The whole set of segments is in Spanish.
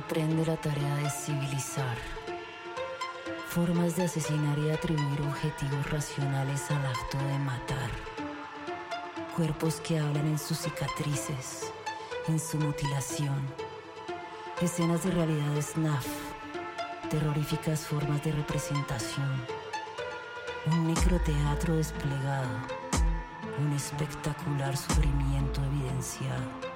emprende la tarea de civilizar. Formas de asesinar y atribuir objetivos racionales al acto de matar. Cuerpos que hablan en sus cicatrices, en su mutilación. Escenas de realidad SNAF, terroríficas formas de representación. Un microteatro desplegado, un espectacular sufrimiento evidenciado.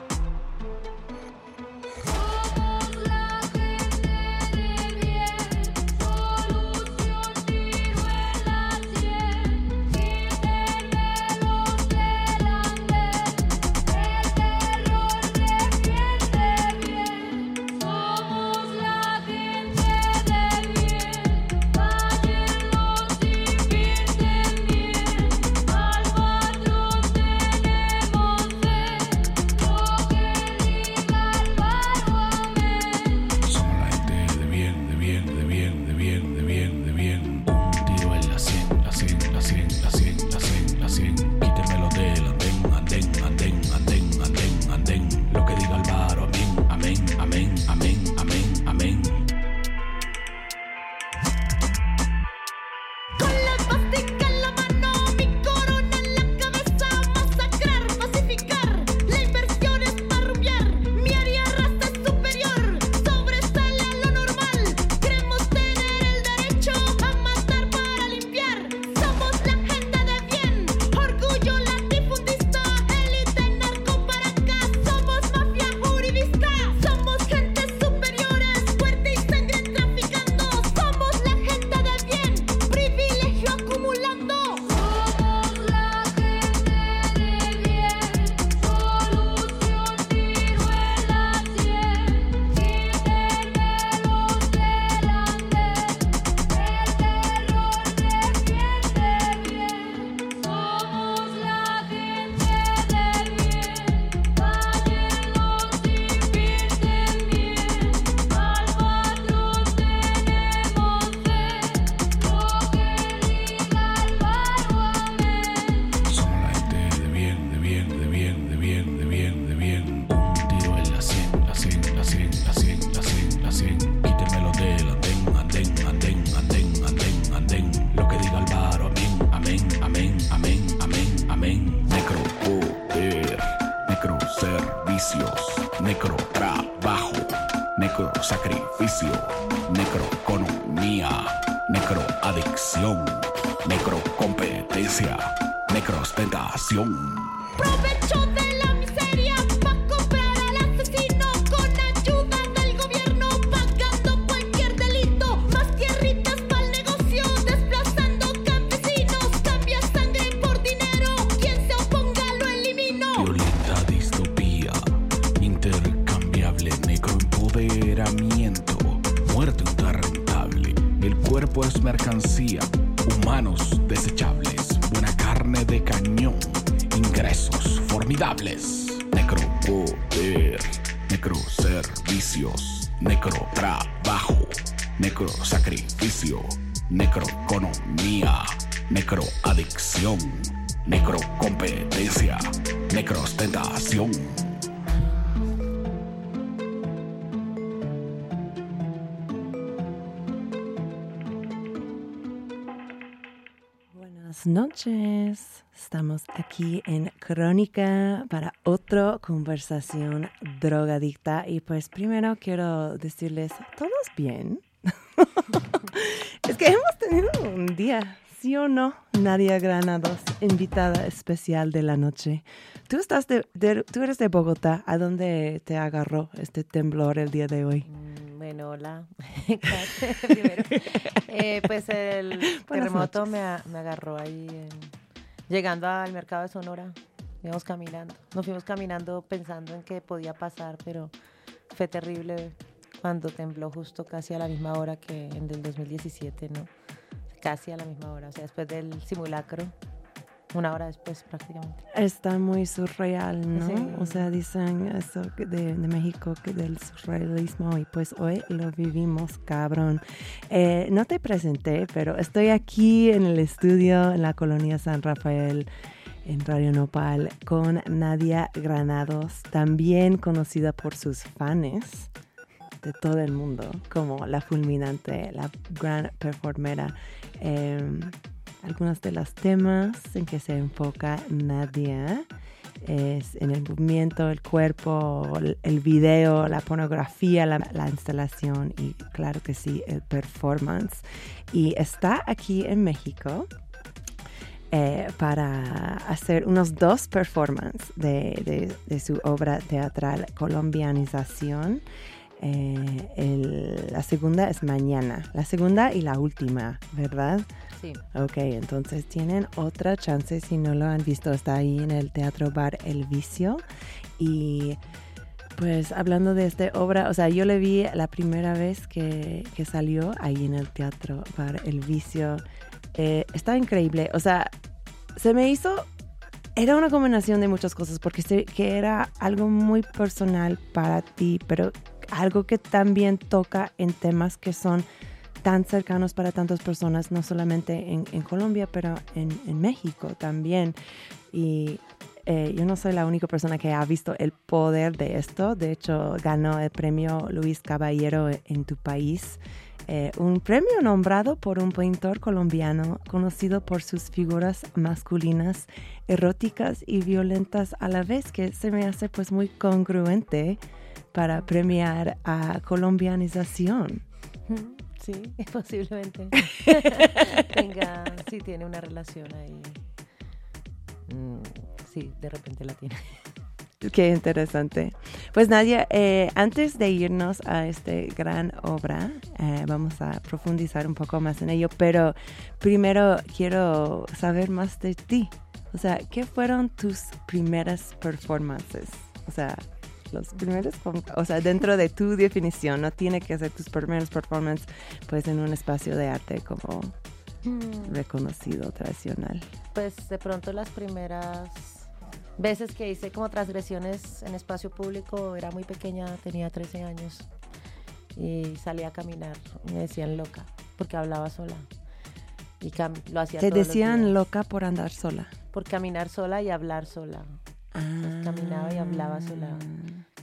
cuerpo es mercancía, humanos desechables, buena carne de cañón, ingresos formidables, necropoder, necroservicios, necrotrabajo, necrosacrificio, necroeconomía, necroadicción, necrocompetencia, necrostentación. Noches. Estamos aquí en Crónica para otra conversación drogadicta. Y pues primero quiero decirles, ¿todos bien? es que hemos tenido un día, ¿sí o no? Nadia Granados, invitada especial de la noche. Tú, estás de, tú eres de Bogotá. ¿A dónde te agarró este temblor el día de hoy? Bueno, hola. Eh, pues el terremoto me, me, agarró ahí llegando al mercado de Sonora. Íbamos caminando. Nos fuimos caminando pensando en qué podía pasar, pero fue terrible cuando tembló justo casi a la misma hora que en el 2017, ¿no? Casi a la misma hora, o sea, después del simulacro una hora después prácticamente. Está muy surreal, ¿no? O sea, dicen eso de, de, México, que del surrealismo, y pues hoy lo vivimos, cabrón. Eh, no te presenté, pero estoy aquí en el estudio en la colonia San Rafael en Radio Nopal con Nadia Granados, también conocida por sus fans de todo el mundo, como la fulminante, la gran performera. Em, algunos de los temas en que se enfoca Nadia es en el movimiento, el cuerpo, el video, la pornografía, la, instalación y claro que sí, el performance. Y está aquí en México eh, para hacer unos dos performances de, su obra teatral Colombianización. Eh, la segunda es mañana, la segunda y la última, ¿verdad? Sí. Ok, entonces tienen otra chance si no lo han visto, está ahí en el Teatro Bar El Vicio y pues hablando de esta obra, o sea, yo le vi la primera vez que, que salió ahí en el Teatro Bar El Vicio eh, está increíble. O sea, se me hizo... Era una combinación de muchas cosas porque sé que era algo muy personal para ti, pero algo que también toca en temas que son tan cercanos para tantas personas, no solamente en, Colombia, pero en, en, México también. Y eh, yo no soy la única persona que ha visto el poder de esto. De hecho, ganó el premio Luis Caballero en tu país eh, un premio nombrado por un pintor colombiano conocido por sus figuras masculinas eróticas y violentas a la vez, que se me hace pues muy congruente para premiar a colombianización. Sí, posiblemente. Tenga, sí, tiene una relación ahí. Mm, sí, de repente la tiene. Qué interesante. Pues Nadia, eh, antes de irnos a esta gran obra, eh, vamos a profundizar un poco más en ello, pero primero quiero saber más de ti. O sea, ¿qué fueron tus primeras performances? O sea, los primeros, o sea, dentro de tu definición, no tiene que ser tus primeros performances, pues en un espacio de arte como mm. reconocido, tradicional. Pues de pronto las primeras veces que hice como transgresiones en espacio público, era muy pequeña, tenía 13 años y salía a caminar. Me decían loca porque hablaba sola. Y lo hacía ¿Te decían loca por andar sola? Por caminar sola y hablar sola. Caminaba y hablaba sola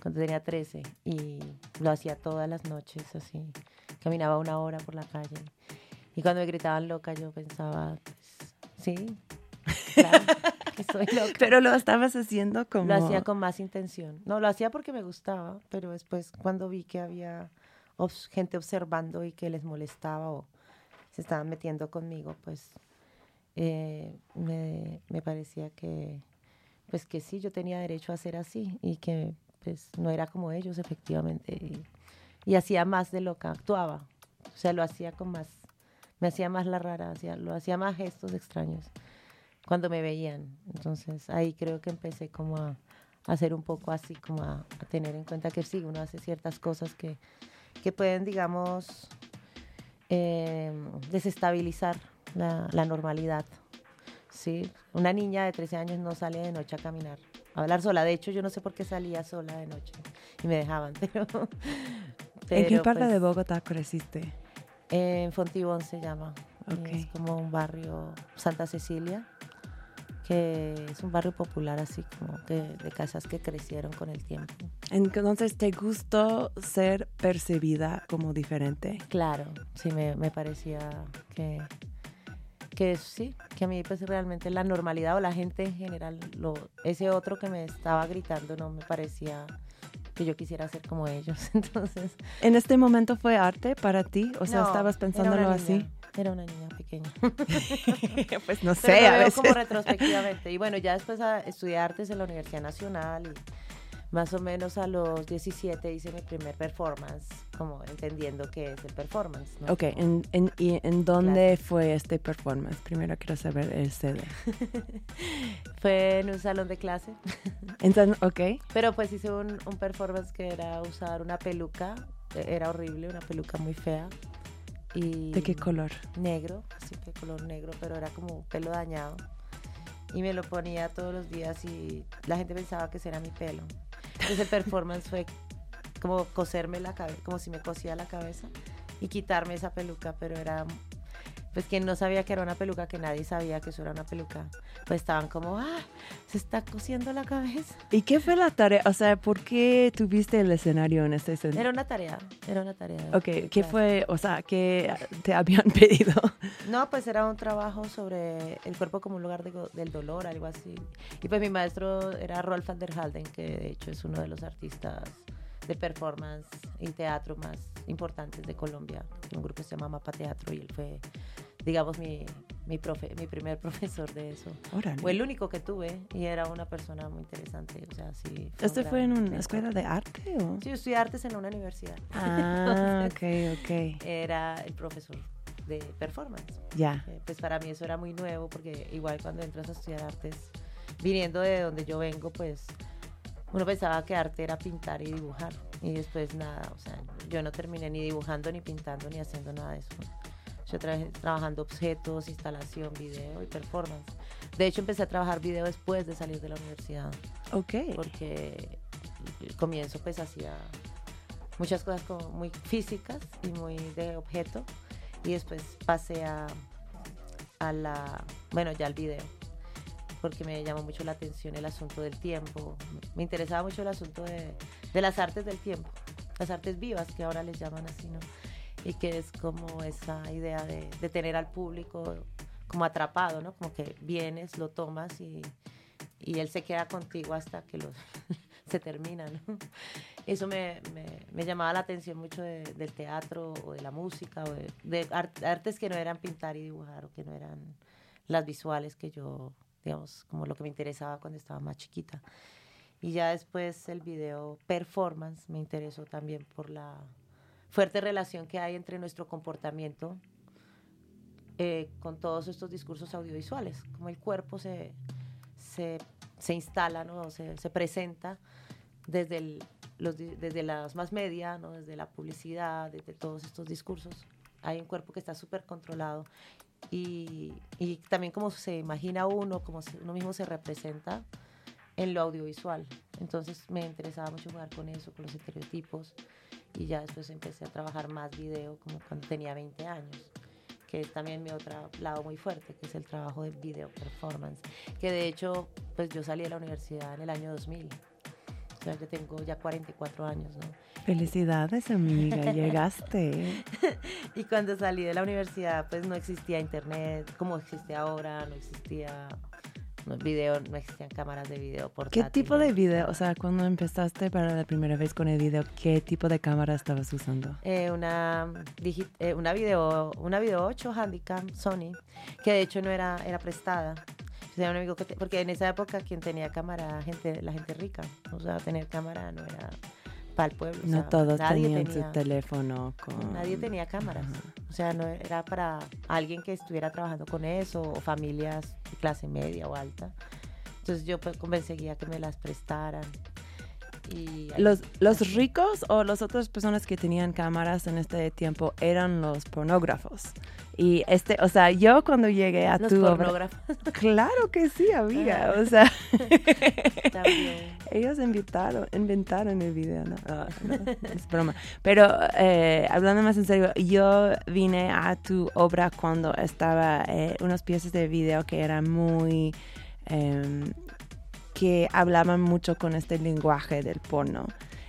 cuando tenía 13 y lo hacía todas las noches así. Caminaba una hora por la calle. Y cuando me gritaban loca yo pensaba, pues, sí, claro. Pero lo estabas haciendo como... Lo hacía con más intención. No, lo hacía porque me gustaba, pero después cuando vi que había gente observando y que les molestaba o se estaban metiendo conmigo, pues eh, me, me, parecía que, pues que sí, yo tenía derecho a ser así y que pues no era como ellos efectivamente. Y, y hacía más de lo que actuaba. O sea, lo hacía con más, me hacía más la rara, hacía, lo hacía más gestos extraños cuando me veían. Entonces ahí creo que empecé como a, hacer un poco así, como a, tener en cuenta que sí, uno hace ciertas cosas que, que pueden, digamos, em, desestabilizar la, la, normalidad. ¿Sí? Una niña de 13 años no sale de noche a caminar, a hablar sola. De hecho, yo no sé por qué salía sola de noche y me dejaban, pero... ¿En qué parte de pues Bogotá creciste? En Fontibón se llama. Es como un barrio, Santa Cecilia es un barrio popular así como de, casas que crecieron con el tiempo. Entonces, ¿te gustó ser percibida como diferente? Claro, sí, me, me parecía que, que sí, que a mí pues realmente la normalidad o la gente en general, lo, ese otro que me estaba gritando no me parecía que yo quisiera ser como ellos. Entonces, ¿en este momento fue arte para ti? O sea, estabas pensándolo así. Era una niña pequeña. pues no sé, a veces. como retrospectivamente. Y bueno, ya después a, estudié artes en la Universidad Nacional y más o menos a los 17 hice mi primer performance, como entendiendo qué es el performance. ¿no? Ok, ¿en, en, y en dónde fue este performance? Primero quiero saber el CD. fue en un salón de clase. Entonces, ok. Pero pues hice un, un performance que era usar una peluca, era horrible, una peluca muy fea ¿De qué color? Negro, así que color negro, pero era como pelo dañado. Y me lo ponía todos los días y la gente pensaba que ese era mi pelo. Entonces performance fue como coserme la cabeza, como si me cosía la cabeza y quitarme esa peluca, pero era pues quien no sabía que era una peluca, que nadie sabía que eso era una peluca, pues estaban como, ah, se está cosiendo la cabeza. ¿Y qué fue la tarea? O sea, ¿por qué tuviste el escenario en este escenario? Era una tarea, era una tarea. Ok, ¿qué fue, o sea, qué te habían pedido? No, pues era un trabajo sobre el cuerpo como un lugar del dolor, algo así. Y pues mi maestro era Rolf van der Halden, que de hecho es uno de los artistas de performance y teatro más importantes de Colombia. Un grupo que se llama Mapa Teatro y él fue, digamos, mi, mi, profe, mi primer profesor de eso. Fue el único que tuve y era una persona muy interesante. O sea, sí, ¿Este fue en una escuela de arte? O? Sí, yo estudié artes en una universidad. Ah, ok, ok. Era el profesor de performance. Ya. Eh, pues para mí eso era muy nuevo porque igual cuando entras a estudiar artes, viniendo de donde yo vengo, pues uno pensaba que arte era pintar y dibujar. Y después nada, o sea, yo no terminé ni dibujando, ni pintando, ni haciendo nada de eso. Yo trabajé trabajando objetos, instalación, video y performance. De hecho, empecé a trabajar video después de salir de la universidad. Ok. Porque el comienzo pues hacía muchas cosas como muy físicas y muy de objeto. Y después pasé a, a la, bueno, ya al video porque me llamó mucho la atención el asunto del tiempo. Me interesaba mucho el asunto de, las artes del tiempo, las artes vivas que ahora les llaman así, ¿no? Y que es como esa idea de, tener al público como atrapado, ¿no? Como que vienes, lo tomas y, él se queda contigo hasta que los, se termina, ¿no? Eso me, llamaba la atención mucho del teatro o de la música o de, artes que no eran pintar y dibujar o que no eran las visuales que yo digamos, como lo que me interesaba cuando estaba más chiquita. Y ya después el video performance me interesó también por la fuerte relación que hay entre nuestro comportamiento eh, con todos estos discursos audiovisuales, como el cuerpo se, se, se instala, ¿no? se, se presenta desde, el, los, desde las más media, ¿no? desde la publicidad, desde todos estos discursos. Hay un cuerpo que está súper controlado y, y también como se imagina uno, como uno mismo se representa en lo audiovisual. Entonces me interesaba mucho jugar con eso, con los estereotipos y ya después empecé a trabajar más video como cuando tenía 20 años que es también mi otro lado muy fuerte, que es el trabajo de video performance, que de hecho, pues yo salí de la universidad en el año 2000, o sea, yo tengo ya 44 años, ¿no? Felicidades, amiga, llegaste. y cuando salí de la universidad, pues no existía internet como existe ahora, no existía no, video, no existían cámaras de video portátiles. ¿Qué tipo de video? O sea, cuando empezaste para la primera vez con el video, ¿qué tipo de cámara estabas usando? Eh, una, eh, una video, una video 8 Handicam Sony, que de hecho no era, era prestada. O sea, un amigo que porque en esa época quien tenía cámara, gente, la gente rica. O sea, tener cámara no era para el pueblo. No todos tenían su teléfono con... Nadie tenía cámaras. O sea, no era para alguien que estuviera trabajando con eso o familias de clase media o alta. Entonces yo pues conseguía que me las prestaran. Y los, los ricos o las otras personas que tenían cámaras en este tiempo eran los pornógrafos. Y este, o sea, yo cuando llegué a tu obra, claro que sí, amiga, o sea, ellos invitaron, inventaron el video, no, ah, es broma. Pero eh, hablando más en serio, yo vine a tu obra cuando estaba eh, unas piezas de video que eran muy em, que hablaban mucho con este lenguaje del porno.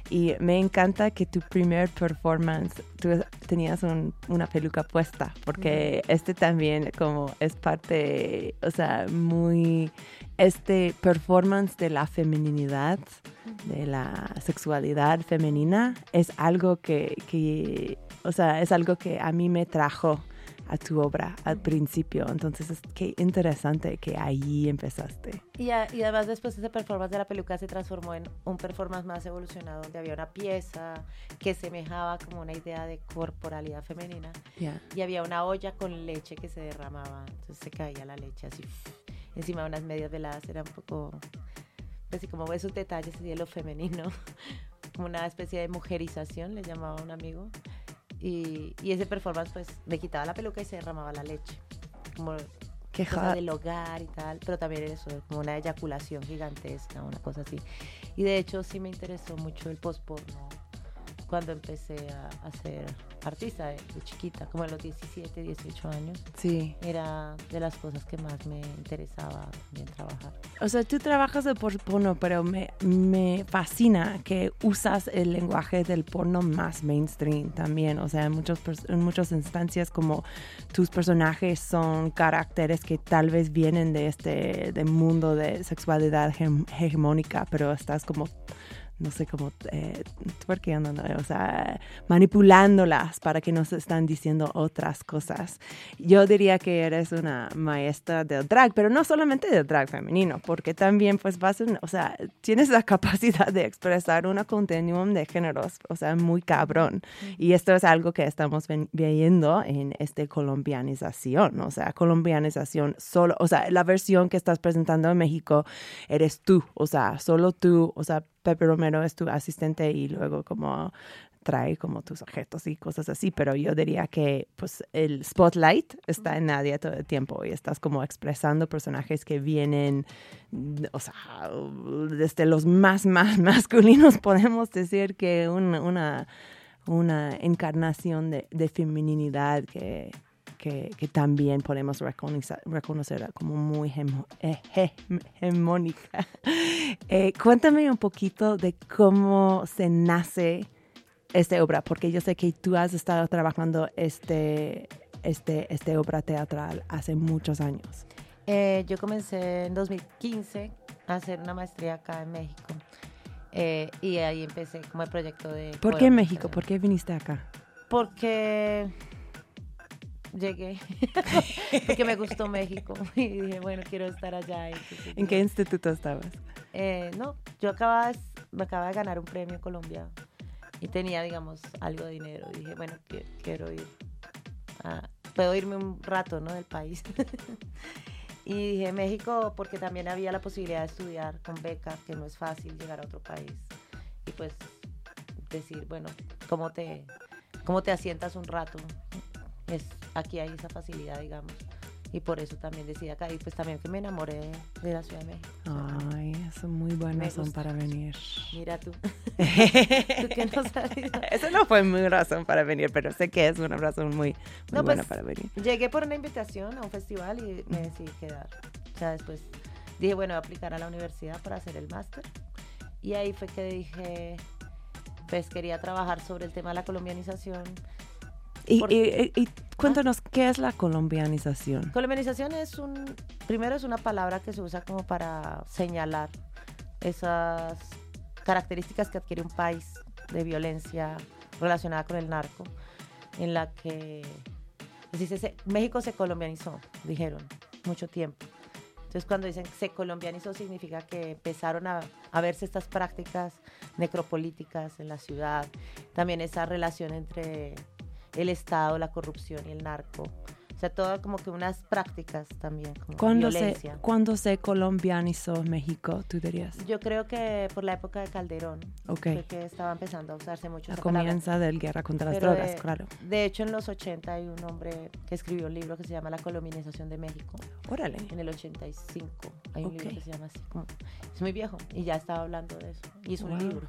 Y me encanta que tu primer performance, tú tenías una peluca puesta, porque este también como es parte, o sea, muy, este performance de la feminidad, de la sexualidad femenina, es algo que, que, o sea, es algo que a mí me trajo a tu obra al principio. Entonces, es qué interesante que ahí empezaste. Y, y, además después ese performance de la peluca se transformó en un performance más evolucionado, donde había una pieza que semejaba como una idea de corporalidad femenina. Y había una olla con leche que se derramaba, entonces se caía la leche así encima de unas medias veladas. Era un poco, pues, así como esos detalles de lo femenino, como una especie de mujerización, le llamaba un amigo. Y, ese performance pues me quitaba la peluca y se derramaba la leche. Como cosa del hogar y tal, pero también eso, como una eyaculación gigantesca, una cosa así. Y de hecho sí me interesó mucho el post-porno cuando empecé a, ser artista de, de chiquita, como a los 17, 18 años. Sí. Era de las cosas que más me interesaba también trabajar. O sea, tú trabajas de por porno, pero me, me fascina que usas el lenguaje del porno más mainstream también. O sea, en, muchos, en muchas instancias como tus personajes son caracteres que tal vez vienen de este de mundo de sexualidad hege- hegemónica, pero estás como no sé cómo, eh, o sea, manipulándolas para que nos están diciendo otras cosas. Yo diría que eres una maestra del drag, pero no solamente del drag femenino, porque también pues vas, en- o sea, tienes la capacidad de expresar una continuum de géneros, o sea, muy cabrón. Y esto es algo que estamos viendo en este colombianización, o sea, colombianización solo, o sea, la versión que estás presentando en México eres tú, o sea, solo tú, o sea, Pepe Romero es tu asistente y luego como trae como tus objetos y cosas así, pero yo diría que pues el spotlight está en Nadia todo el tiempo y estás como expresando personajes que vienen, o sea, desde los más, más masculinos podemos decir que un- una, una encarnación de, de feminidad que, que, que también podemos reconocer, como muy eh, he- hegemónica. Eh, cuéntame un poquito de cómo se nace esta obra, porque yo sé que tú has estado trabajando este, este, este obra teatral hace muchos años. Eh, yo comencé en 2015 a hacer una maestría acá en México. Eh, y ahí empecé como el proyecto de... ¿Por qué poemas, México? ¿Por qué viniste acá? Porque llegué, porque me gustó México y dije, bueno, quiero estar allá. y entonces ¿En qué instituto estabas? Eh, no, yo acababa, de- me acababa de ganar un premio en Colombia y tenía, digamos, algo de dinero. Y dije, bueno, qui- quiero ir. a- puedo irme un rato, ¿no? Del país. y dije México porque también había la posibilidad de estudiar con beca, que no es fácil llegar a otro país. Y pues decir, bueno, ¿cómo te, cómo te asientas un rato? Es, aquí hay esa facilidad, digamos. Y por eso también decidí acá. Y pues también que me enamoré de, de la Ciudad de México. Ay, es muy buena razón gusta para venir. Mira tú. tú que no sabías. Esa no fue mi razón para venir, pero sé que es una razón muy, muy No, buena pues, para venir. Llegué por una invitación a un festival y me decidí quedar. O sea, después dije, bueno, voy a aplicar a la universidad para hacer el máster. Y ahí fue que dije, pues quería trabajar sobre el tema de la colombianización. Y, cuéntanos, ¿qué es la colombianización? Colombianización es un, primero es una palabra que se usa como para señalar esas características que adquiere un país de violencia relacionada con el narco, en la que pues dice, México se colombianizó, dijeron, mucho tiempo. Entonces cuando dicen se colombianizó significa que empezaron a, a verse estas prácticas necropolíticas en la ciudad, también esa relación entre el Estado, la corrupción y el narco. O sea, todo como que unas prácticas también, como ¿Cuándo se, violencia. ¿Cuándo se colombianizó México, tú dirías? Yo creo que por la época de Calderón, Ok. fue que estaba empezando a usarse mucho A palabra. comienza del guerra contra las Pero drogas, de, claro. De hecho, en los 80 hay un hombre que escribió un libro que se llama La colombianización de México. Órale. En el 85 hay un libro que se llama así. como- es muy viejo y ya estaba hablando de eso. Hizo Wow. un libro.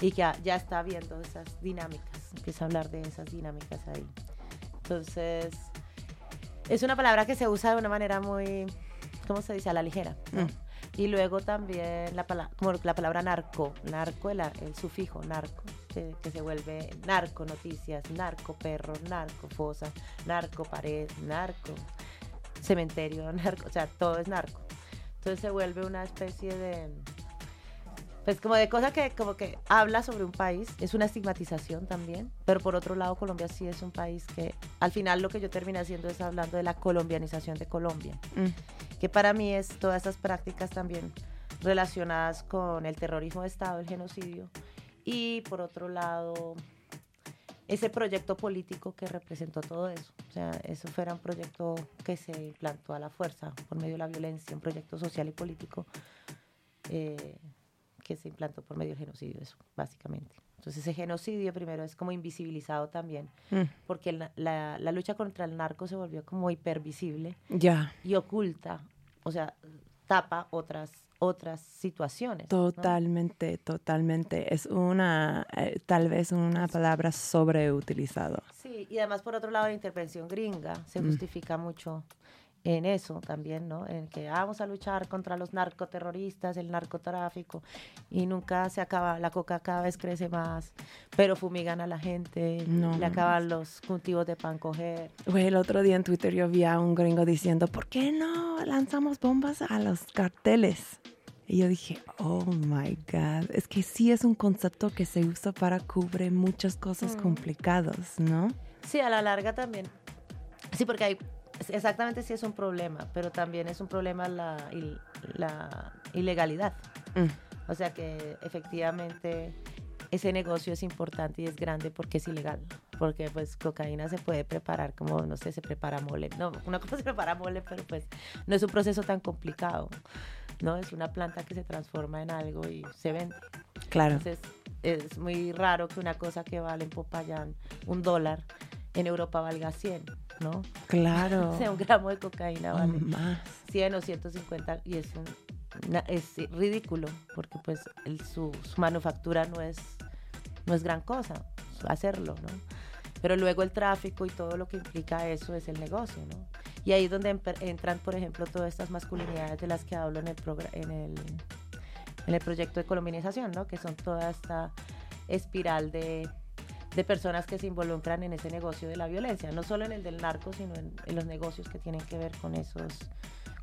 Y que ya, ya está viendo esas dinámicas. Empieza a hablar de esas dinámicas ahí. Entonces, es una palabra que se usa de una manera muy, ¿cómo se dice? A la ligera. ¿no? Mm. Y luego también la, pala- como la palabra narco, narco, el, el sufijo narco, que, que se vuelve narco noticias, narco perro, narco fosa, narco pared, narco cementerio, narco, o sea, todo es narco. Entonces se vuelve una especie de, pues como de cosa que como que habla sobre un país, es una estigmatización también, pero por otro lado Colombia sí es un país que al final lo que yo terminé haciendo es hablando de la colombianización de Colombia Mm. que para mí es todas estas prácticas también relacionadas con el terrorismo de Estado, el genocidio, y por otro lado, ese proyecto político que representó todo eso. O sea, eso fuera un proyecto que se implantó a la fuerza por medio de la violencia, un proyecto social y político eh, que se implantó por medio del genocidio, eso, básicamente. Entonces, ese genocidio primero es como invisibilizado también, Mm. porque el na- la, la lucha contra el narco se volvió como hipervisible Ya. y oculta. O sea, tapa otras otras situaciones. Totalmente, totalmente. Es una, eh, tal vez una palabra sobreutilizada. Sí, y además por otro lado la intervención gringa se mm. justifica mucho en eso también, ¿no? En que vamos a luchar contra los narcoterroristas, el narcotráfico, y nunca se acaba, la coca cada vez crece más, pero fumigan a la gente, le acaban los cultivos de pan coger. el otro día en Twitter yo vi a un gringo diciendo, ¿por qué no lanzamos bombas a los carteles? Y yo dije, oh my God, es que sí es un concepto que se usa para cubrir muchas cosas mm. complicadas, ¿no? Sí, a la larga también. Sí, porque hay exactamente sí es un problema, pero también es un problema la, la ilegalidad. Mm. O sea que efectivamente ese negocio es importante y es grande porque es ilegal. Porque pues cocaína se puede preparar como, no sé, se prepara mole. No, una cosa se prepara mole, pero pues no es un proceso tan complicado. ¿no? Es una planta que se transforma en algo y se vende. Claro. Entonces es muy raro que una cosa que vale en Popayán un dólar en Europa valga 100, ¿no? Claro. o sea, un gramo de cocaína vale más. 100 o 150 y es, un, es ridículo porque pues su, manufactura no es, no es gran cosa hacerlo, ¿no? Pero luego el tráfico y todo lo que implica eso es el negocio, ¿no? Y ahí es donde entran, por ejemplo, todas estas masculinidades de las que hablo en el, en el, en el proyecto de colombianización, ¿no? Que son toda esta espiral de de personas que se involucran en ese negocio de la violencia, no solo en el del narco, sino en, los negocios que tienen que ver con esos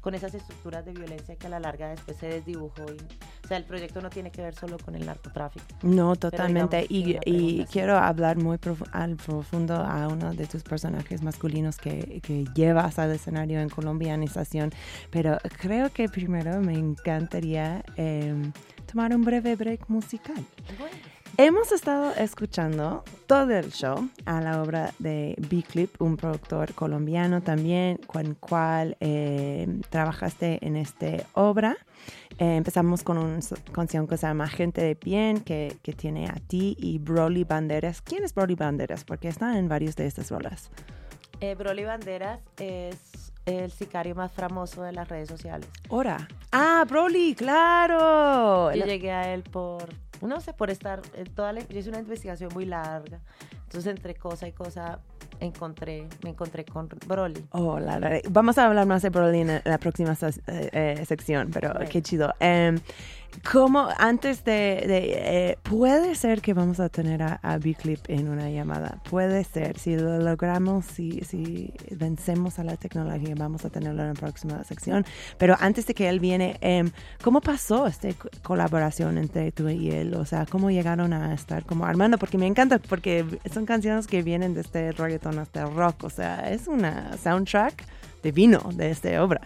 con esas estructuras de violencia que a la larga después se desdibujó. Y, o sea, el proyecto no tiene que ver solo con el narcotráfico. No, totalmente. y, quiero hablar muy al profundo a uno de tus personajes masculinos que, que llevas al escenario en colombianización, pero creo que primero me encantaría em, tomar un breve break musical. Hemos estado escuchando todo el show a la obra de B-Clip, un productor colombiano también, con el cual eh, trabajaste en esta obra. Eh, empezamos con una canción que se llama Gente de Bien, que, que, tiene a ti y Broly Banderas. ¿Quién es Broly Banderas? Porque está en varios de estas rolas. Eh, Broly Banderas es el sicario más famoso de las redes sociales. ¿Hora? Ah, Broly, claro. Yo llegué a él por no sé, por estar, en toda la, yo hice una investigación muy larga, entonces entre cosa y cosa encontré, me encontré con Broly. Oh, la, vamos a hablar más de Broly en la próxima eh, eh, sección, pero qué chido. Em, ¿Cómo antes de, eh, puede ser que vamos a tener a, a B-Clip en una llamada? Puede ser, si lo logramos, si, si vencemos a la tecnología, vamos a tenerlo en la próxima sección. Pero antes de que él viene, em, ¿cómo pasó esta colaboración entre tú y él? O sea, ¿cómo llegaron a estar como armando? Porque me encanta, porque son canciones que vienen de este hasta rock. O sea, es una soundtrack divino de esta obra.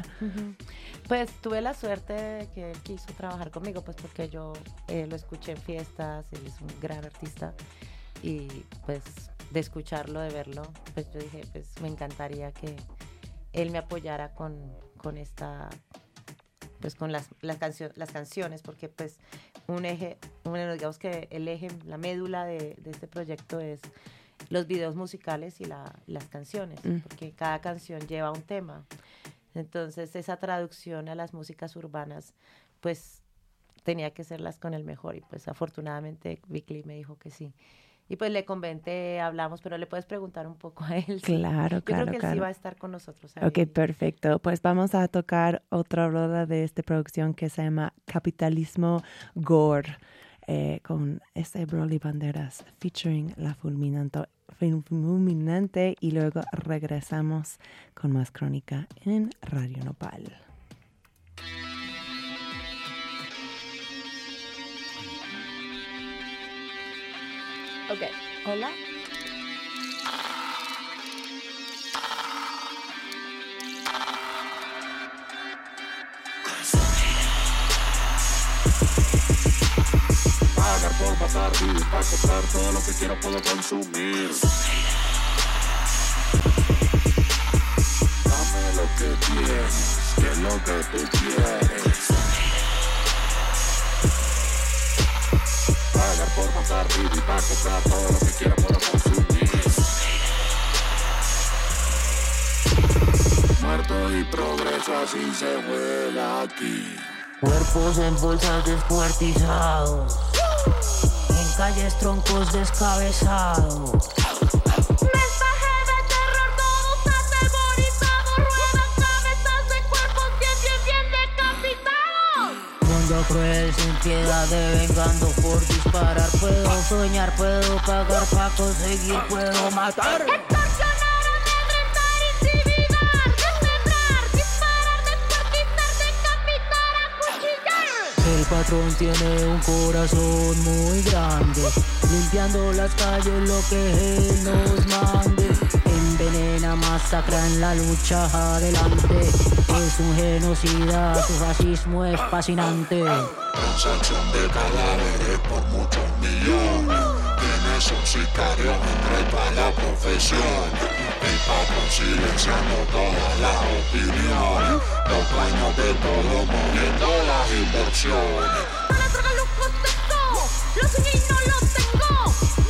Pues tuve la suerte de que él quiso trabajar conmigo, pues porque yo eh, lo escuché en fiestas, él es un gran artista y pues de escucharlo, de verlo, pues yo dije, pues me encantaría que él me apoyara con, con esta, pues con las, las, las canciones, porque pues un eje, bueno, digamos que el eje, la médula de, de este proyecto es los videos musicales y la, las canciones, mm. porque cada canción lleva un tema. Entonces esa traducción a las músicas urbanas, pues tenía que serlas con el mejor y pues afortunadamente Vicky me dijo que sí. Y pues le conventé, hablamos, pero le puedes preguntar un poco a él. Claro, Yo claro. creo que él sí va a estar con nosotros. Ok, perfecto. Pues vamos a tocar otra rueda de esta producción que se llama Capitalismo Gore. Eh, con este Broly Banderas featuring La Fulminante, y luego regresamos con más crónica en Radio Nopal. Ok, hola. Para comprar todo lo que quiero puedo consumir. Dame lo que tienes, que es lo que tú quieres. Pagar por matar y para comprar todo lo que quiero puedo consumir. Muerto y progreso así se vuela aquí. Cuerpos en bolsas descuartizados, calles troncos descabezados. Mensaje de terror, todos atemorizados, ruedan cabezas de cuerpos bien, bien, bien decapitados. Mundo cruel, sin piedad, devengando por disparar. Puedo soñar, puedo pagar para conseguir, puedo matar. Patrón tiene un corazón muy grande, limpiando las calles lo que él nos mande. Envenena, masacra en la lucha adelante. Es un genocida, su racismo es fascinante. Transacción de cadáveres por muchos millones. Tienes un sicario entre para la profesión. Patrón silenciando todas las opiniones. Los dueños de todo moviendo las inversiones. Para droga lujos tengo, lo soñé y no lo tengo.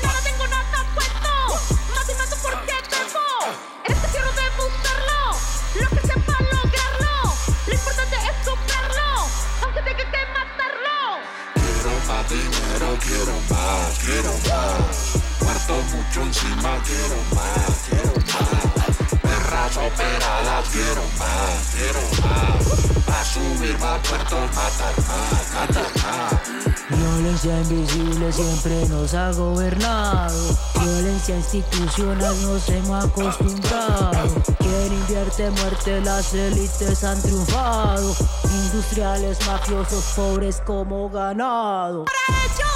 Nada tengo, nada puedo. Mato y mato porque debo. En este quiero demostrarlo. Lo que sea para lograrlo. Lo importante es superarlo. Aunque tenga que matarlo. Quiero más dinero, quiero más, quiero más. Muerto mucho encima, quiero más, quiero quiero más. A subir más puertos, matar más, matar más. Violencia invisible siempre nos ha gobernado. Violencia institucional nos hemos acostumbrado. Quien invierte muerte, las élites han triunfado. Industriales, mafiosos, pobres como ganado. Para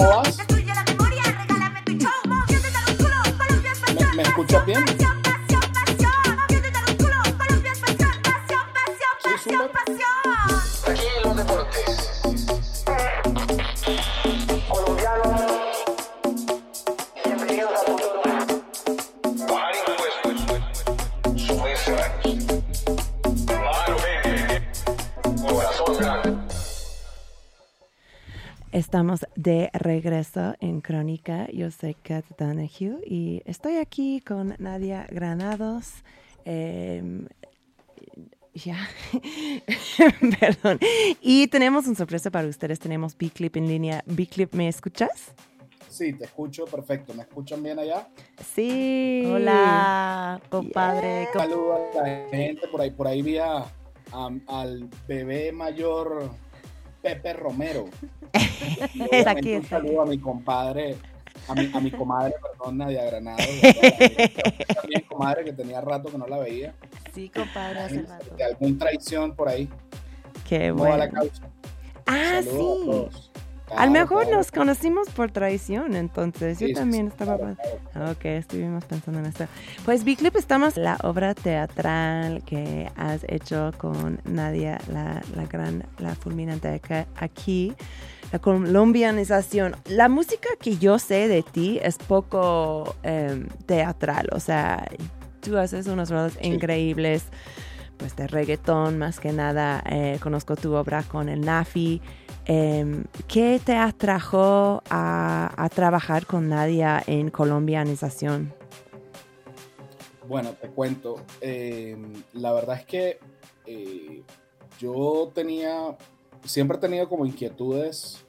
¿Cómo vas? ¿Me, me escuchas bien? Sí, súper. Aquí los deportes. Colombianos, bienvenidos al futuro. Bajar impuestos, subirse años. Mano, baby. Corazón grande. Estamos regreso en Crónica. Yo soy Kat Donahue y estoy aquí con Nadia Granados. Em, ya, perdón. Y tenemos una sorpresa para ustedes. Tenemos B-Clip en línea. B-Clip, ¿me escuchas? Sí, te escucho perfecto. ¿Me escuchan bien allá? Sí. Hola, compadre. Yeah. Saludos a la gente por ahí. Por ahí vi a- a- al bebé mayor Pepe Romero. Aquí, un saludo a mi compadre, a mi, a mi comadre, perdón, Nadia Granado. También comadre que tenía rato que no la veía. Sí, compadre, hace rato. De algún traición por ahí. Qué ¿Cómo va la bueno. causa? Ah, Saludos a sí. Todos. A Claro, lo mejor claro. nos conocimos por traición, entonces Sí, yo también sí, estaba... claro, claro. Ok, estuvimos pensando en esto. Pues Big estamos la obra teatral que has hecho con Nadia, la, la gran, la fulminante aquí, la colombianización. La música que yo sé de ti es poco em, teatral, o sea, tú haces unos roles Sí. increíbles, pues de reggaetón más que nada. Eh, conozco tu obra con el Nafi. Em, ¿Qué te atrajo a, a trabajar con Nadia en colombianización? Bueno, te cuento. eh, la verdad es que eh, yo tenía, siempre he tenido como inquietudes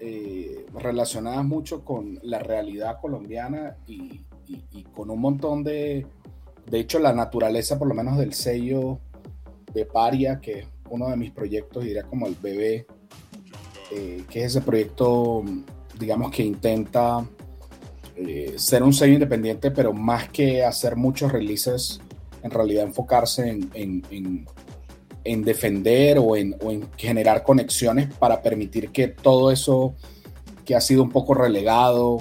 eh, relacionadas mucho con la realidad colombiana y- y con un montón de, de hecho, la naturaleza, por lo menos del sello de Paria, que es uno de mis proyectos, diría como el bebé, eh, que es ese proyecto, digamos, que intenta eh, ser un sello independiente, pero más que hacer muchos releases, en realidad enfocarse en, en- en- en defender o en, generar conexiones para permitir que todo eso que ha sido un poco relegado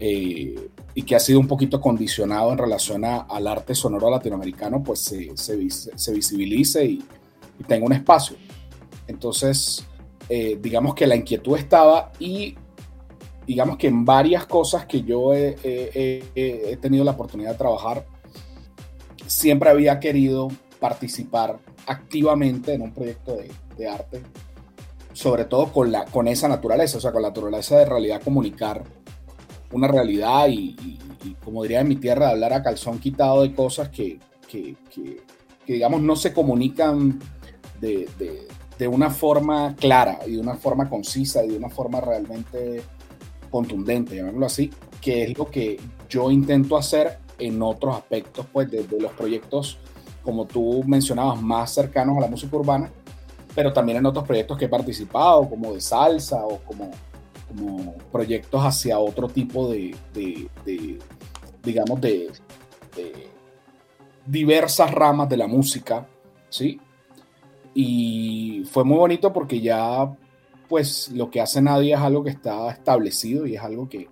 eh, y que ha sido un poquito condicionado en relación al arte sonoro latinoamericano, pues se, se visibilice y, y tenga un espacio. Entonces, eh, digamos que la inquietud estaba y digamos que en varias cosas que yo he, tenido la oportunidad de trabajar, siempre había querido participar activamente en un proyecto de, de arte, sobre todo con, la, con esa naturaleza, o sea, con la naturaleza de realidad comunicar una realidad y, como diría en mi tierra, hablar a calzón quitado de cosas que, que- digamos, no se comunican de, de- de una forma clara y de una forma concisa y de una forma realmente contundente, llamémoslo así, que es lo que yo intento hacer en otros aspectos, pues, de, los proyectos, como tú mencionabas, más cercanos a la música urbana, pero también en otros proyectos que he participado, como de salsa o como, como proyectos hacia otro tipo de, de- digamos, de diversas ramas de la música, ¿sí? Y fue muy bonito porque ya, pues, lo que hace Nadia es algo que está establecido y es algo que,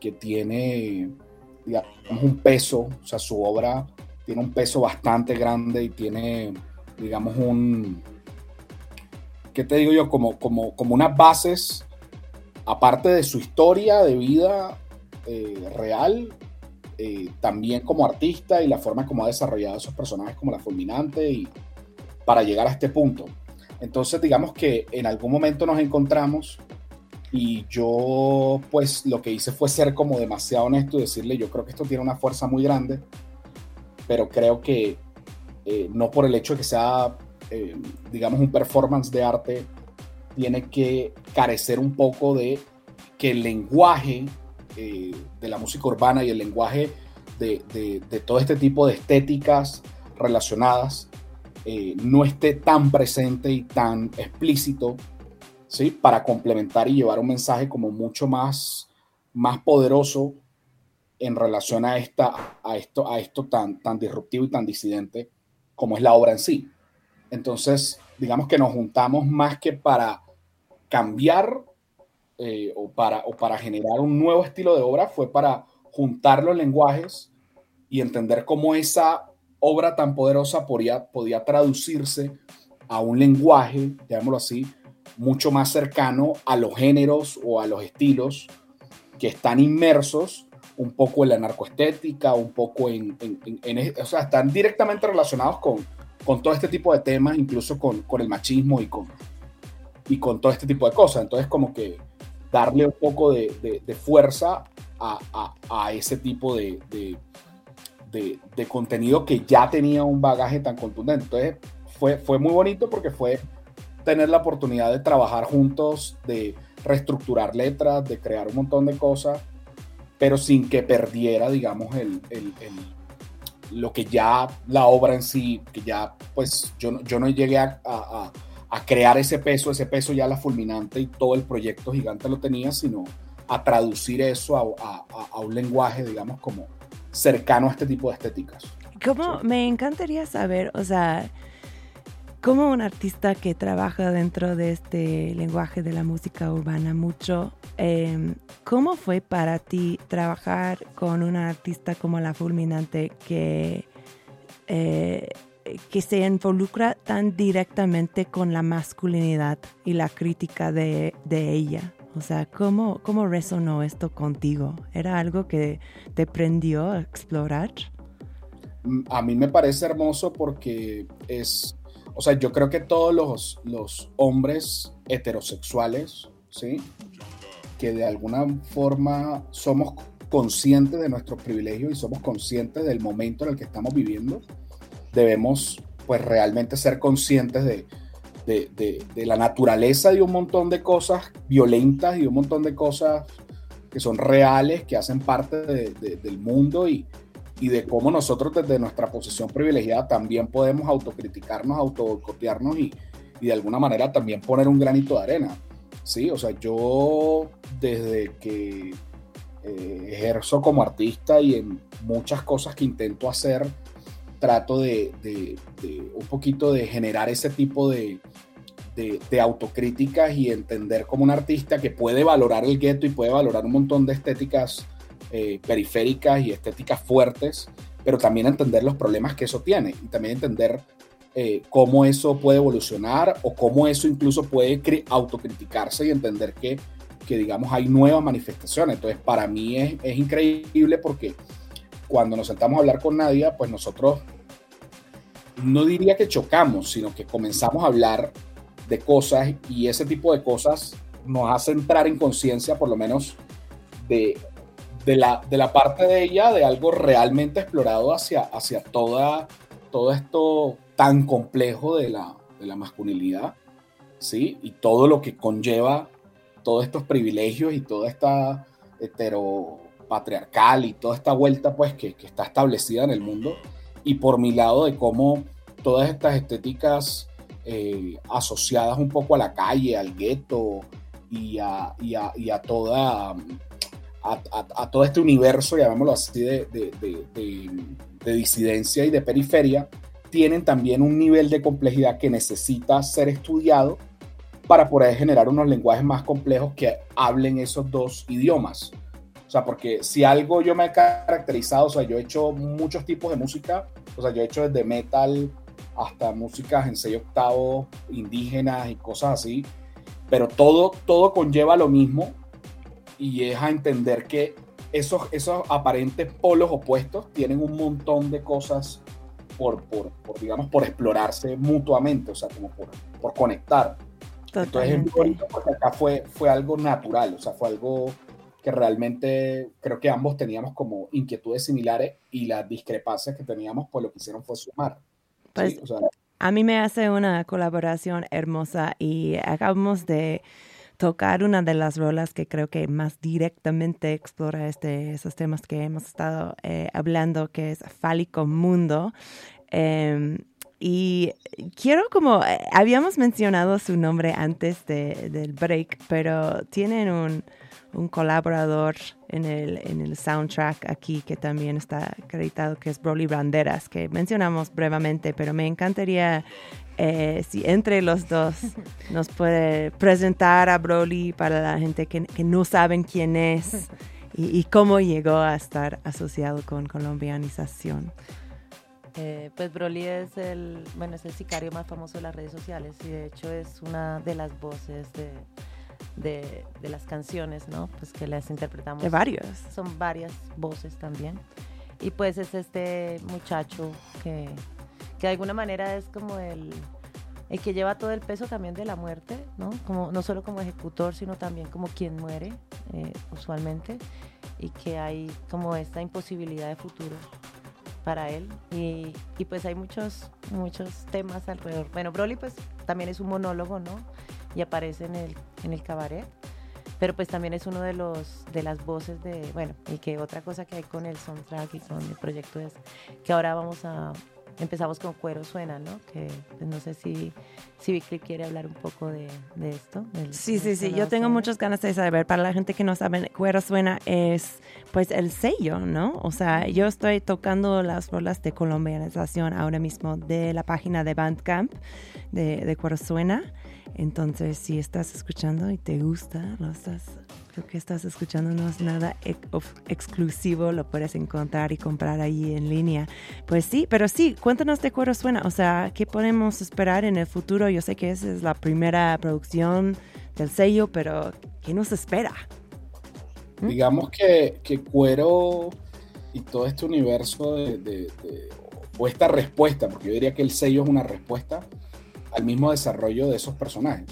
que tiene, digamos, un peso, o sea, su obra tiene un peso bastante grande y tiene, digamos, un, ¿qué te digo yo? Como, como, como unas bases, aparte de su historia de vida eh, real, eh, también como artista y la forma como ha desarrollado esos personajes como la fulminante y para llegar a este punto. Entonces, digamos que en algún momento nos encontramos y yo, pues, lo que hice fue ser como demasiado honesto y decirle, yo creo que esto tiene una fuerza muy grande, pero creo que eh, no por el hecho de que sea, eh, digamos, un performance de arte, tiene que carecer un poco de que el lenguaje eh, de la música urbana y el lenguaje de, de- de todo este tipo de estéticas relacionadas eh, no esté tan presente y tan explícito, ¿sí? Para complementar y llevar un mensaje como mucho más, más poderoso en relación a, esta, a, esto, a esto tan, tan disruptivo y tan disidente como es la obra en sí. Entonces, digamos que nos juntamos más que para cambiar eh, o, para, o para generar un nuevo estilo de obra fue para juntar los lenguajes y entender cómo esa obra tan poderosa podía, podía traducirse a un lenguaje, llamémoslo así, mucho más cercano a los géneros o a los estilos que están inmersos un poco en la narcoestética, un poco en, en, o sea, están directamente relacionados con, con todo este tipo de temas, incluso con, con el machismo y con, y con todo este tipo de cosas. Entonces, como que darle un poco de, de, fuerza a, a, a, ese tipo de, contenido que ya tenía un bagaje tan contundente. Entonces, fue, fue muy bonito porque fue tener la oportunidad de trabajar juntos, de reestructurar letras, de crear un montón de cosas, pero sin que perdiera, digamos, el, el, lo que ya la obra en sí, que ya, pues yo, yo no llegué a, a, a, crear ese peso, ese peso ya la fulminante y todo el proyecto gigante lo tenía, sino a traducir eso a, a un lenguaje, digamos, como cercano a este tipo de estéticas. Como me encantaría saber, o sea, como un artista que trabaja dentro de este lenguaje de la música urbana mucho, em, ¿cómo fue para ti trabajar con una artista como la Fulminante que, eh, que se involucra tan directamente con la masculinidad y la crítica de, de ella? O sea, ¿cómo, ¿cómo resonó esto contigo? ¿Era algo que te prendió a explorar? Mm, a mí me parece hermoso porque es o sea, yo creo que todos los, los hombres heterosexuales, ¿sí? Que de alguna forma somos conscientes de nuestros privilegios y somos conscientes del momento en el que estamos viviendo, debemos pues realmente ser conscientes de, de, de, de, la naturaleza de un montón de cosas violentas y un montón de cosas que son reales, que hacen parte del mundo y, y de cómo nosotros desde nuestra posición privilegiada también podemos autocriticarnos, autoboicotearnos y, y de alguna manera también poner un granito de arena. Sí, o sea, yo desde que eh, ejerzo como artista y en muchas cosas que intento hacer, trato de, un poquito de generar ese tipo de, de, autocríticas y entender como un artista que puede valorar el gueto y puede valorar un montón de estéticas eh, periféricas y estéticas fuertes, pero también entender los problemas que eso tiene y también entender eh, cómo eso puede evolucionar o cómo eso incluso puede autocriticarse y entender que, que, digamos, hay nuevas manifestaciones. Entonces, para mí es, es increíble porque cuando nos sentamos a hablar con Nadia, pues nosotros no diría que chocamos, sino que comenzamos a hablar de cosas y ese tipo de cosas nos hace entrar en conciencia, por lo menos, de de la, de la parte de ella, de algo realmente explorado hacia, hacia toda, todo esto tan complejo de la, de la masculinidad, ¿sí? Y todo lo que conlleva todos estos privilegios y toda esta heteropatriarcal y toda esta vuelta, pues, que, está establecida en el mundo. Y por mi lado, de cómo todas estas estéticas eh, asociadas un poco a la calle, al gueto y a, toda todo este universo, llamémoslo así, de, de, disidencia y de periferia, tienen también un nivel de complejidad que necesita ser estudiado para poder generar unos lenguajes más complejos que hablen esos dos idiomas. O sea, porque si algo yo me he caracterizado, o sea, yo he hecho muchos tipos de música, o sea, yo he hecho desde metal hasta músicas en seis octavos, indígenas y cosas así, pero todo, todo conlleva lo mismo y es a entender que esos, esos aparentes polos opuestos tienen un montón de cosas por, por, digamos, por explorarse mutuamente, o sea, como por, por conectar. Entonces es bonito porque acá fue, fue algo natural, o sea, fue algo que realmente creo que ambos teníamos como inquietudes similares y las discrepancias que teníamos, pues lo que hicieron fue sumar. Pues, a mí me hace una colaboración hermosa y acabamos de tocar una de las rolas que creo que más directamente explora este, esos temas que hemos estado eh, hablando, que es Fálico Mundo. Em, y quiero como, eh, habíamos mencionado su nombre antes de, del break, pero tienen un, un colaborador en el, en el soundtrack aquí que también está acreditado, que es Broly Banderas, que mencionamos brevemente, pero me encantaría eh, si entre los dos nos puede presentar a Broly para la gente que, que no saben quién es y, y, cómo llegó a estar asociado con colombianización. Eh, pues Broly es el, bueno, es el sicario más famoso de las redes sociales y de hecho es una de las voces de, de, de, las canciones, ¿no? Pues que las interpretamos. De varios. Son varias voces también. Y pues es este muchacho que, que de alguna manera es como el, el que lleva todo el peso también de la muerte, ¿no? Como, no solo como ejecutor, sino también como quien muere eh, usualmente y que hay como esta imposibilidad de futuro para él y, y, pues hay muchos muchos temas alrededor. Bueno, Broly pues también es un monólogo, ¿no? Y aparece en el, en el cabaret, pero pues también es uno de los de las voces de, bueno, y que otra cosa que hay con el soundtrack y con el proyecto es que ahora vamos a empezamos con Cuero Suena, ¿no? Que pues, no sé si, si Clip quiere hablar un poco de, de esto. Del, sí, sí, sí. Yo tengo muchas ganas de saber. Para la gente que no sabe, Cuero Suena es pues el sello, ¿no? O sea, yo estoy tocando las rolas de colombianización ahora mismo de la página de Bandcamp de, de Cuero Suena. Entonces, si estás escuchando y te gusta, lo estás, lo que estás escuchando no es nada ex exclusivo, lo puedes encontrar y comprar ahí en línea. Pues sí, pero sí, cuéntanos de Cuero Suena, o sea, ¿qué podemos esperar en el futuro? Yo sé que esa es la primera producción del sello, pero ¿qué nos espera? ¿Mm? Digamos que, que, Cuero y todo este universo de, de, de, o esta respuesta, porque yo diría que el sello es una respuesta al mismo desarrollo de esos personajes.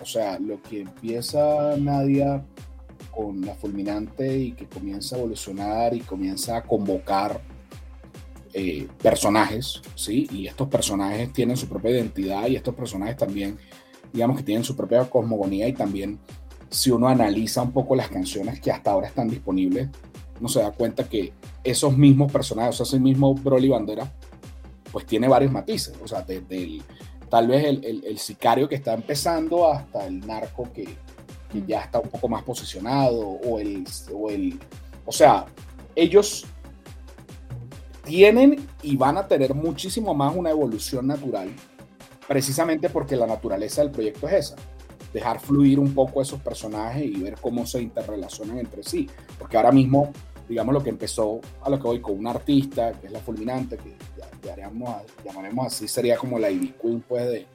O sea, lo que empieza Nadia con la fulminante y que comienza a evolucionar y comienza a convocar eh, personajes, ¿sí? Y estos personajes tienen su propia identidad y estos personajes también, digamos que tienen su propia cosmogonía y también si uno analiza un poco las canciones que hasta ahora están disponibles, uno se da cuenta que esos mismos personajes, o sea, ese mismo Broly Bandera, pues tiene varios matices, o sea, desde el tal vez el, el, el, sicario que está empezando hasta el narco que, que ya está un poco más posicionado o el, o el... O sea, ellos tienen y van a tener muchísimo más una evolución natural, precisamente porque la naturaleza del proyecto es esa, dejar fluir un poco esos personajes y ver cómo se interrelacionan entre sí, porque ahora mismo, digamos lo que empezó a lo que voy con un artista, que es la fulminante, que llamaremos, llamaremos así, sería como la Ivy Queen, pues, de,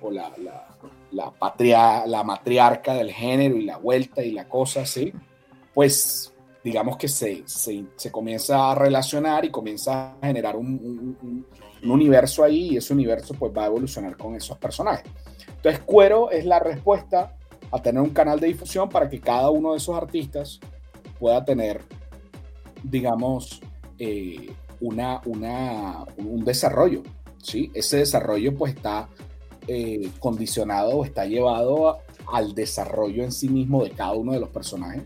o la, la, la, patria, la matriarca del género y la vuelta y la cosa, ¿sí? Pues, digamos que se, se, se comienza a relacionar y comienza a generar un, un, un, universo ahí y ese universo pues va a evolucionar con esos personajes. Entonces, Cuero es la respuesta a tener un canal de difusión para que cada uno de esos artistas pueda tener, digamos, eh, una, una, un desarrollo, ¿sí? Ese desarrollo pues está eh, condicionado, está llevado al desarrollo en sí mismo de cada uno de los personajes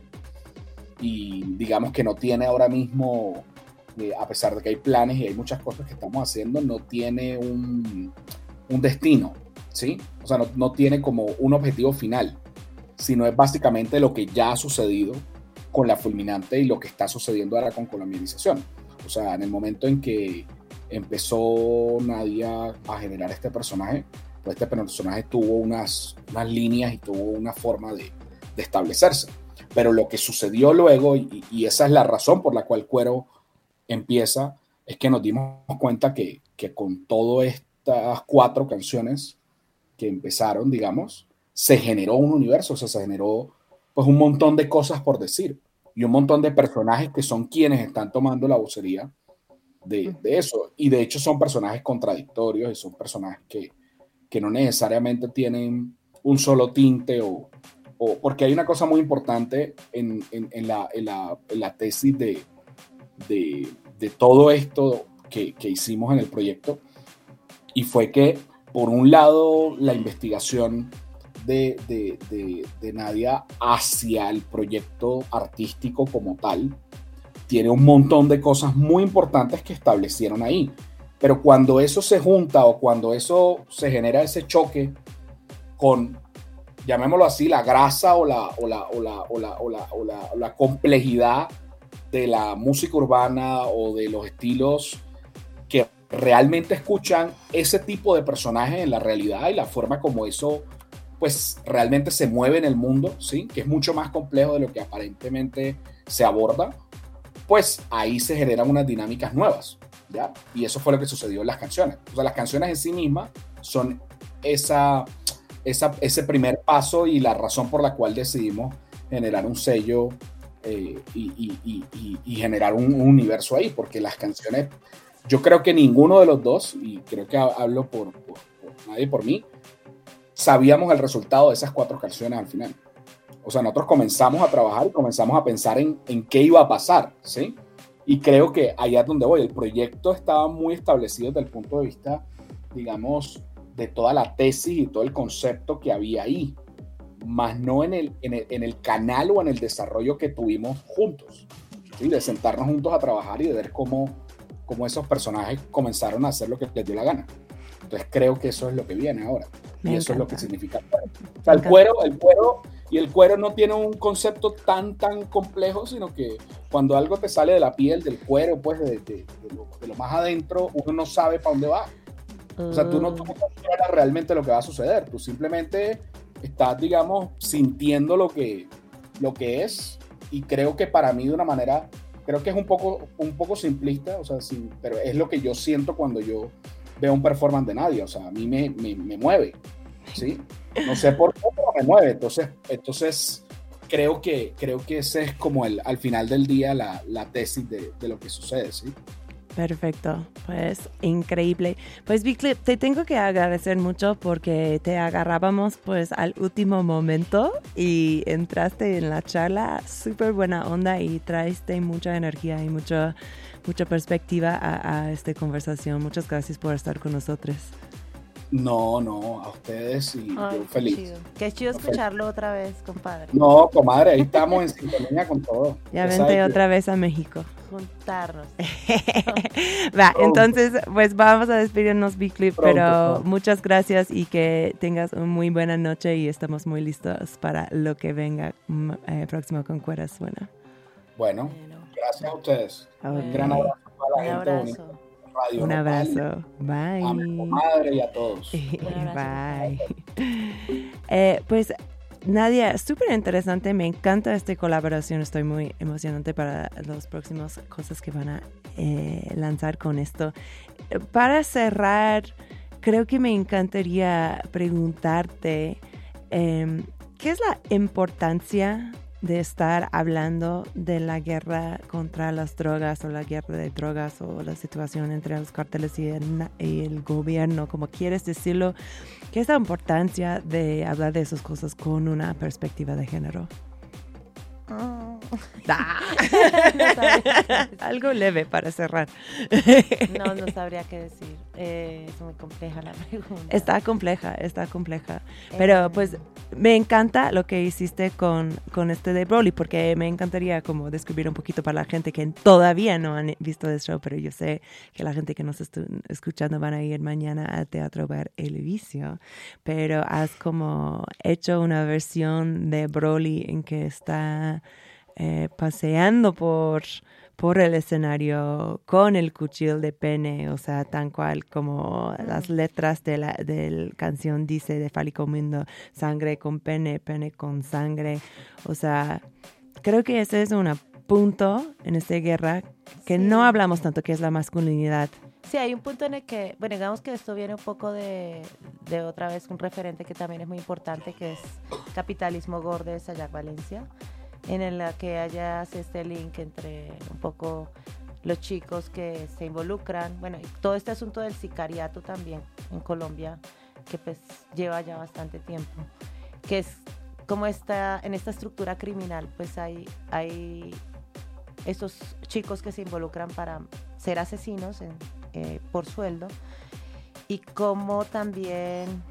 y digamos que no tiene ahora mismo, eh, a pesar de que hay planes y hay muchas cosas que estamos haciendo, no tiene un, un destino, ¿sí? O sea, no, no tiene como un objetivo final, sino es básicamente lo que ya ha sucedido con la fulminante y lo que está sucediendo ahora con colombianización. O sea, en el momento en que empezó Nadia a generar este personaje, pues este personaje tuvo unas, unas líneas y tuvo una forma de, de establecerse. Pero lo que sucedió luego, y, y, esa es la razón por la cual Cuero empieza, es que nos dimos cuenta que, que con todas estas cuatro canciones que empezaron, digamos, se generó un universo, o sea, se generó pues un montón de cosas por decir y un montón de personajes que son quienes están tomando la vocería de, de, eso. Y de hecho son personajes contradictorios y son personajes que, que no necesariamente tienen un solo tinte o, o porque hay una cosa muy importante en, en, en, la, la, en la, tesis de, de, de todo esto que, que, hicimos en el proyecto y fue que por un lado la investigación de, de, de, Nadia hacia el proyecto artístico como tal, tiene un montón de cosas muy importantes que establecieron ahí. Pero cuando eso se junta o cuando eso se genera ese choque con, llamémoslo así, la grasa o la, o la, o la, o la, o la, o la, o la complejidad de la música urbana o de los estilos que realmente escuchan ese tipo de personajes en la realidad y la forma como eso pues realmente se mueve en el mundo, ¿sí? Que es mucho más complejo de lo que aparentemente se aborda, pues ahí se generan unas dinámicas nuevas, ¿ya? Y eso fue lo que sucedió en las canciones. O sea, las canciones en sí mismas son esa, esa, ese primer paso y la razón por la cual decidimos generar un sello eh, y, generar un, un, universo ahí, porque las canciones, yo creo que ninguno de los dos, y creo que hablo por nadie por mí, sabíamos el resultado de esas cuatro canciones al final. O sea, nosotros comenzamos a trabajar y comenzamos a pensar en, en qué iba a pasar, ¿sí? Y creo que allá es donde voy. El proyecto estaba muy establecido desde el punto de vista, digamos, de toda la tesis y todo el concepto que había ahí, más no en el, en el, en el canal o en el desarrollo que tuvimos juntos, ¿sí? De sentarnos juntos a trabajar y de ver cómo, cómo esos personajes comenzaron a hacer lo que les dio la gana. Entonces creo que eso es lo que viene ahora. Me y eso encanta. es lo que significa el cuero. O sea, el cuero, el cuero, y el cuero no tiene un concepto tan, tan complejo, sino que cuando algo te sale de la piel, del cuero, pues de, de, de, lo, de lo, más adentro, uno no sabe para dónde va. O sea, tú no, tú no sabes realmente lo que va a suceder. Tú simplemente estás, digamos, sintiendo lo que, lo que es. Y creo que para mí, de una manera, creo que es un poco, un poco simplista, o sea, sí, pero es lo que yo siento cuando yo veo un performance de nadie, o sea, a mí me, me, me mueve, ¿sí? No sé por qué, pero me mueve, entonces, entonces creo, que, creo que ese es como el, al final del día la, la tesis de, de, lo que sucede, ¿sí? Perfecto, pues increíble. Pues Viclip, te tengo que agradecer mucho porque te agarrábamos pues al último momento y entraste en la charla súper buena onda y traiste mucha energía y mucho mucha perspectiva a, a esta conversación. Muchas gracias por estar con nosotros. No, no, a ustedes y Ay, yo feliz. Chido. Qué chido escucharlo otra vez, compadre. No, comadre, ahí estamos en sintonía con todo. Ya vente otra vez a México. Juntarnos. Va, entonces, pues vamos a despedirnos, Big Clip, pero muchas gracias y que tengas una muy buena noche y estamos muy listos para lo que venga eh, próximo con Cueras Buena. Bueno, gracias a ustedes. Okay. Un gran abrazo para la Un gente abrazo. bonita. Radio Un abrazo. Bye. A mi comadre y a todos. Bye. Eh, pues Nadia, súper interesante, me encanta esta colaboración, estoy muy emocionante para las próximas cosas que van a eh, lanzar con esto. Para cerrar, creo que me encantaría preguntarte, eh, ¿qué es la importancia de estar hablando de la guerra contra las drogas o la guerra de drogas o la situación entre los carteles y el, y el gobierno, como quieres decirlo, ¿qué es la importancia de hablar de esas cosas con una perspectiva de género? Ah. no Algo leve para cerrar. no, no sabría qué decir. Eh, es muy compleja la pregunta. Está compleja, está compleja. Pero eh. pues me encanta lo que hiciste con, con este de Broly, porque me encantaría como describir un poquito para la gente que todavía no han visto el show, pero yo sé que la gente que nos está escuchando van a ir mañana al Teatro Ver El Vicio. Pero has como hecho una versión de Broly en que está eh, paseando por, por el escenario con el cuchillo de pene, o sea, tan cual como las letras de la del canción dice de Fálico Mundo, sangre con pene, pene con sangre, o sea, creo que ese es un punto en esta guerra que sí. no hablamos tanto, que es la masculinidad. Sí, hay un punto en el que, bueno, digamos que esto viene un poco de, de otra vez un referente que también es muy importante, que es Capitalismo Gordo de Sayak Valencia en la que haya este link entre un poco los chicos que se involucran, bueno, y todo este asunto del sicariato también en Colombia, que pues lleva ya bastante tiempo, que es como está en esta estructura criminal, pues hay, hay esos chicos que se involucran para ser asesinos en, eh, por sueldo y como también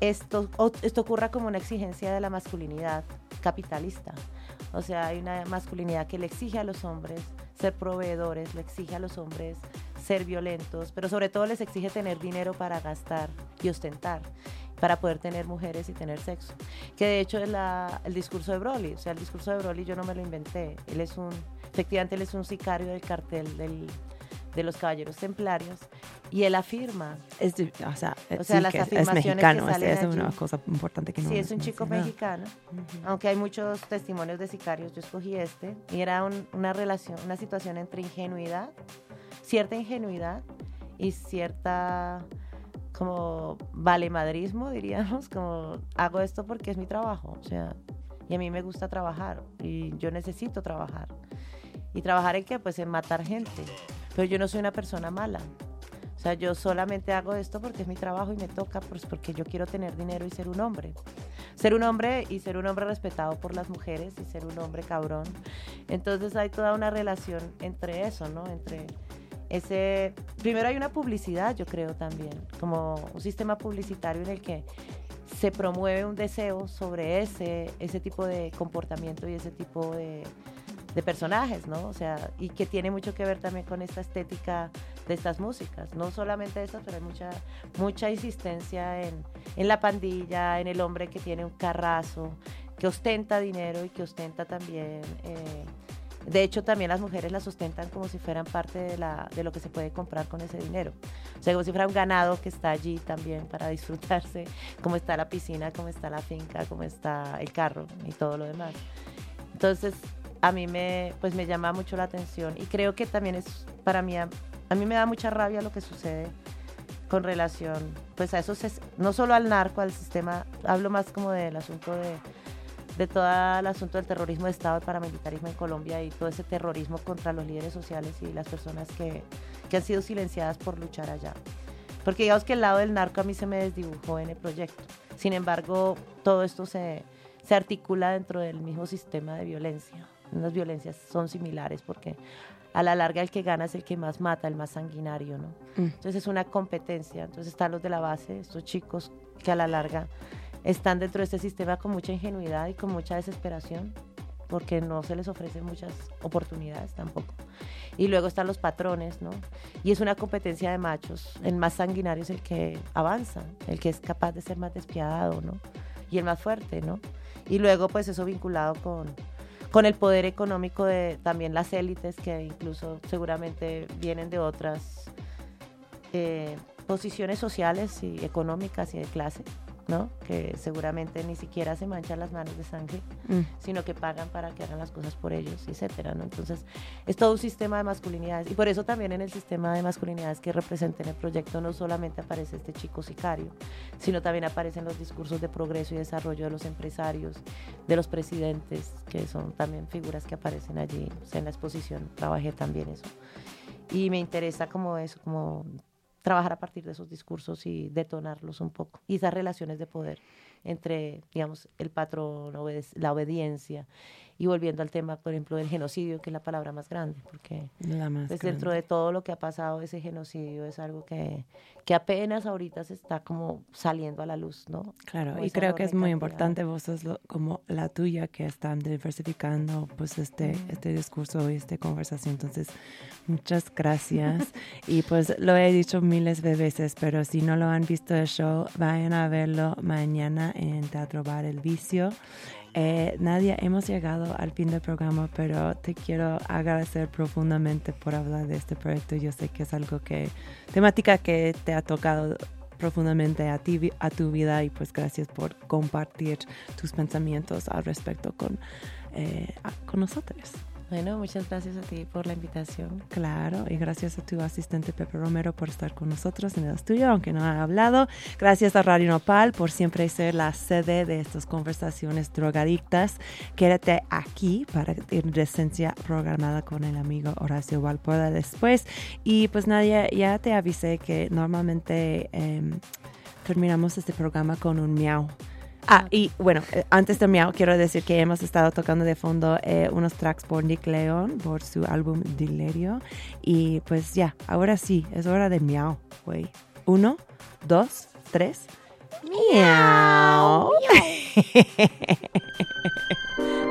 esto, esto ocurra como una exigencia de la masculinidad capitalista. O sea, hay una masculinidad que le exige a los hombres ser proveedores, le exige a los hombres ser violentos, pero sobre todo les exige tener dinero para gastar y ostentar para poder tener mujeres y tener sexo. Que de hecho es el discurso de Broly, o sea, el discurso de Broly yo no me lo inventé, él es un, efectivamente él es un sicario del cartel del, de los caballeros templarios y él afirma. Es, o sea, O sea, sí las que es- es, afirmaciones que mexicano, es, salen es una allí. cosa importante que no Sí, es un chico mencionado. mexicano, aunque hay muchos testimonios de sicarios, yo escogí este, y era un- una relación, una situación entre ingenuidad, cierta ingenuidad y cierta como valemadrismo, diríamos, como hago esto porque es mi trabajo, o sea, y a mí me gusta trabajar y yo necesito trabajar. ¿Y trabajar en qué? Pues en matar gente, pero yo no soy una persona mala. O sea, yo solamente hago esto porque es mi trabajo y me toca, pues porque yo quiero tener dinero y ser un hombre. Ser un hombre y ser un hombre respetado por las mujeres y ser un hombre cabrón. Entonces hay toda una relación entre eso, ¿no? Entre ese... Primero hay una publicidad, yo creo también, como un sistema publicitario en el que se promueve un deseo sobre ese, ese tipo de comportamiento y ese tipo de, de personajes, ¿no? O sea, y que tiene mucho que ver también con esta estética de estas músicas. No solamente eso, pero hay mucha, mucha insistencia en, en la pandilla, en el hombre que tiene un carrazo, que ostenta dinero y que ostenta también... eh, de hecho, también las mujeres las sustentan como si fueran parte de, la, de lo que se puede comprar con ese dinero. O sea, como si fuera un ganado que está allí también para disfrutarse, como está la piscina, como está la finca, como está el carro y todo lo demás. Entonces, a mí me, pues me llama mucho la atención y creo que también es para mí, a, a mí me da mucha rabia lo que sucede con relación, pues a esos, es- no solo al narco, al sistema, hablo más como del asunto de, de todo el asunto del terrorismo de Estado, el paramilitarismo en Colombia y todo ese terrorismo contra los líderes sociales y las personas que, que han sido silenciadas por luchar allá. Porque digamos que el lado del narco a mí se me desdibujó en el proyecto. Sin embargo, todo esto se, se articula dentro del mismo sistema de violencia. Las violencias son similares porque a la larga el que gana es el que más mata, el más sanguinario, ¿no? Mm. Entonces es una competencia. Entonces están los de la base, estos chicos que a la larga están dentro de este sistema con mucha ingenuidad y con mucha desesperación porque no se les ofrecen muchas oportunidades tampoco. Y luego están los patrones, ¿no? Y es una competencia de machos. El más sanguinario es el que avanza, el que es capaz de ser más despiadado, ¿no? Y el más fuerte, ¿no? Y luego, pues eso vinculado con, con el poder económico de también las élites que incluso seguramente vienen de otras eh, posiciones sociales y económicas y de clase, ¿no? Que seguramente ni siquiera se manchan las manos de sangre, Mm. sino que pagan para que hagan las cosas por ellos, etcétera, ¿no? Entonces, es todo un sistema de masculinidades. Y por eso también en el sistema de masculinidades que representa en el proyecto no solamente aparece este chico sicario, sino también aparecen los discursos de progreso y desarrollo de los empresarios, de los presidentes, que son también figuras que aparecen allí. O sea, en la exposición trabajé también eso. Y me interesa como eso, como trabajar a partir de esos discursos y detonarlos un poco. Y esas relaciones de poder entre, digamos, el patrón, la obediencia. Y volviendo al tema, por ejemplo, del genocidio, que es la palabra más grande, porque La más pues, dentro grande. de todo lo que ha pasado, ese genocidio es algo que, que apenas ahorita se está como saliendo a la luz, ¿no? Claro, como y creo que es muy importante vos sos lo- como la tuya que están diversificando pues este, este discurso y esta conversación. Entonces, muchas gracias. y pues lo he dicho miles de veces, pero si no lo han visto el show, vayan a verlo mañana en Teatro Bar El Vicio. Eh, Nadia, hemos llegado al fin del programa, pero te quiero agradecer profundamente por hablar de este proyecto. Yo sé que es algo que, temática que te ha tocado profundamente a ti, a tu vida y pues gracias por compartir tus pensamientos al respecto con, eh, con nosotros. Bueno, muchas gracias a ti por la invitación. Claro, y gracias a tu asistente Pepe Romero por estar con nosotros en el estudio, aunque no ha hablado. Gracias a Radio Nopal por siempre ser la sede de estas conversaciones drogadictas. Quédate aquí para ir esencia programada con el amigo Horacio Valpoda después. Y pues Nadia, ya te avisé que normalmente em, terminamos este programa con un miau. Ah, y bueno, eh, antes de miau, quiero decir que hemos estado tocando de fondo eh, unos tracks por Nick León, por su álbum Delirio. Y pues ya, ahora sí, es hora de miau, güey. Uno, dos, tres. Miau.